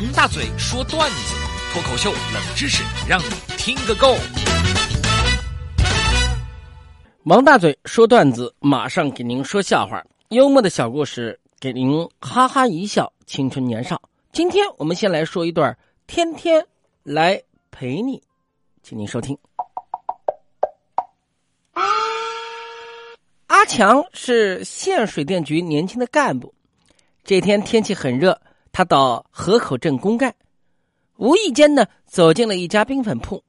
王大嘴说段子，脱口秀冷知识，让你听个够。王大嘴说段子，马上给您说笑话，幽默的小故事，给您哈哈一笑，青春年少。今天我们先来说一段，天天来陪你，请您收听。阿强是县水电局年轻的干部，这天天气很热，他到河口镇公干，无意间呢走进了一家冰粉铺，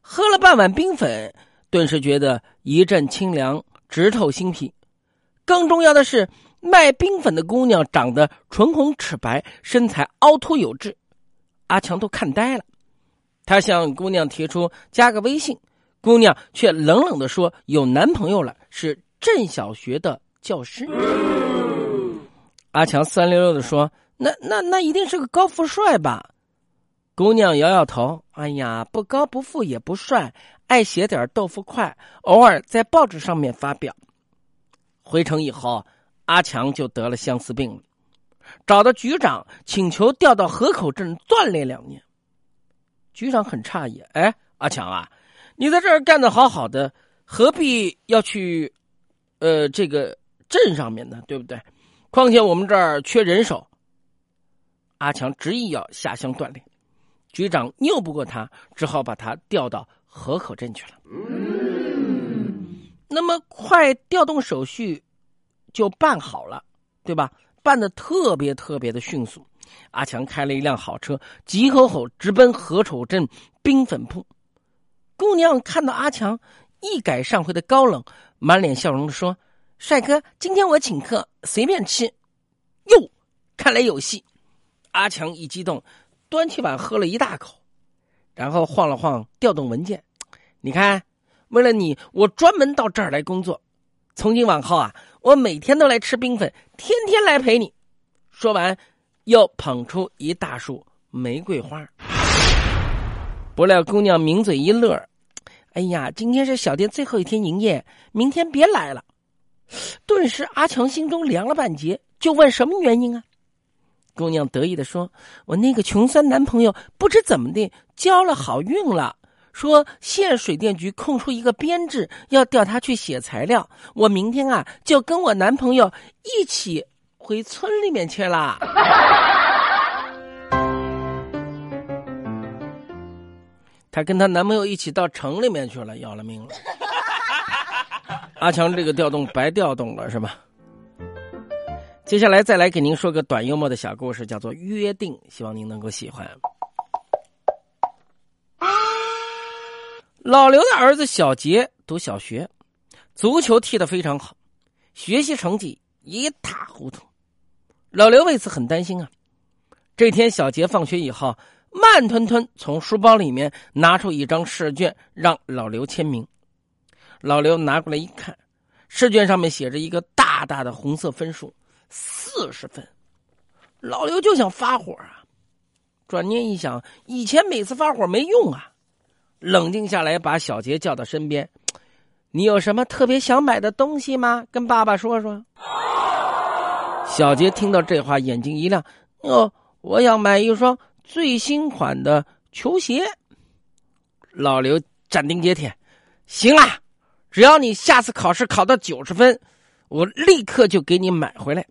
喝了半碗冰粉，顿时觉得一阵清凉，直透心脾。更重要的是，卖冰粉的姑娘长得唇红齿白，身材凹凸有致，阿强都看呆了。他向姑娘提出加个微信，姑娘却冷冷的说有男朋友了，是。镇小学的教师，阿强酸溜溜的说：“那那那一定是个高富帅吧？”姑娘摇摇头：“哎呀，不高不富也不帅，爱写点豆腐块，偶尔在报纸上面发表。”回城以后，阿强就得了相思病了，找到局长请求调到河口镇锻炼两年。局长很诧异：“哎，阿强啊，你在这儿干的好好的，何必要去？”呃，这个镇上面呢，对不对？况且我们这儿缺人手。阿强执意要下乡锻炼，局长拗不过他，只好把他调到河口镇去了。那么快调动手续就办好了，对吧？办的特别特别的迅速。阿强开了一辆好车，急吼吼直奔河口镇冰粉铺。姑娘看到阿强一改上回的高冷。满脸笑容的说：“帅哥，今天我请客，随便吃。”哟，看来有戏。阿强一激动，端起碗喝了一大口，然后晃了晃调动文件。你看，为了你，我专门到这儿来工作。从今往后啊，我每天都来吃冰粉，天天来陪你。说完，又捧出一大束玫瑰花。不料姑娘抿嘴一乐。哎呀，今天是小店最后一天营业，明天别来了。顿时，阿强心中凉了半截，就问什么原因啊？姑娘得意的说：“我那个穷酸男朋友不知怎么的交了好运了，说县水电局空出一个编制，要调他去写材料。我明天啊，就跟我男朋友一起回村里面去了。”她跟她男朋友一起到城里面去了，要了命了。阿强这个调动白调动了，是吧？接下来再来给您说个短幽默的小故事，叫做《约定》，希望您能够喜欢。老刘的儿子小杰读小学，足球踢得非常好，学习成绩一塌糊涂。老刘为此很担心啊。这天，小杰放学以后。慢吞吞从书包里面拿出一张试卷，让老刘签名。老刘拿过来一看，试卷上面写着一个大大的红色分数，四十分。老刘就想发火啊，转念一想，以前每次发火没用啊。冷静下来，把小杰叫到身边：“你有什么特别想买的东西吗？跟爸爸说说。”小杰听到这话，眼睛一亮：“哦，我想买一双。”最新款的球鞋，老刘斩钉截铁：“行了，只要你下次考试考到九十分，我立刻就给你买回来。”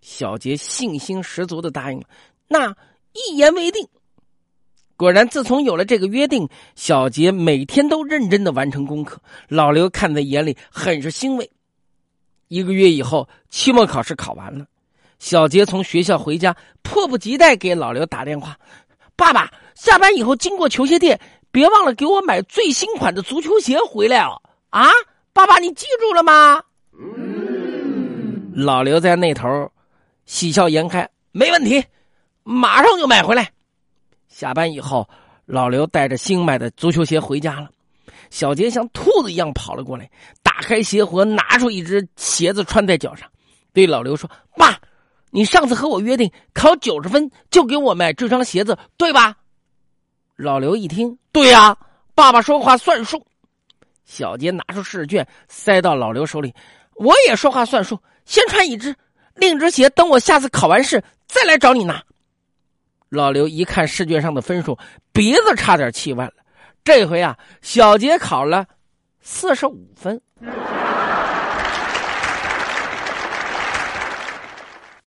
小杰信心十足的答应了，那一言为定。果然，自从有了这个约定，小杰每天都认真的完成功课，老刘看在眼里，很是欣慰。一个月以后，期末考试考完了。小杰从学校回家，迫不及待给老刘打电话：“爸爸，下班以后经过球鞋店，别忘了给我买最新款的足球鞋回来哦！”啊，爸爸，你记住了吗？老刘在那头喜笑颜开：“没问题，马上就买回来。”下班以后，老刘带着新买的足球鞋回家了。小杰像兔子一样跑了过来，打开鞋盒，拿出一只鞋子穿在脚上，对老刘说：“爸。”你上次和我约定考九十分就给我买这双鞋子，对吧？老刘一听，对呀，爸爸说话算数。小杰拿出试卷塞到老刘手里，我也说话算数，先穿一只，另一只鞋等我下次考完试再来找你拿。老刘一看试卷上的分数，鼻子差点气歪了。这回啊，小杰考了四十五分。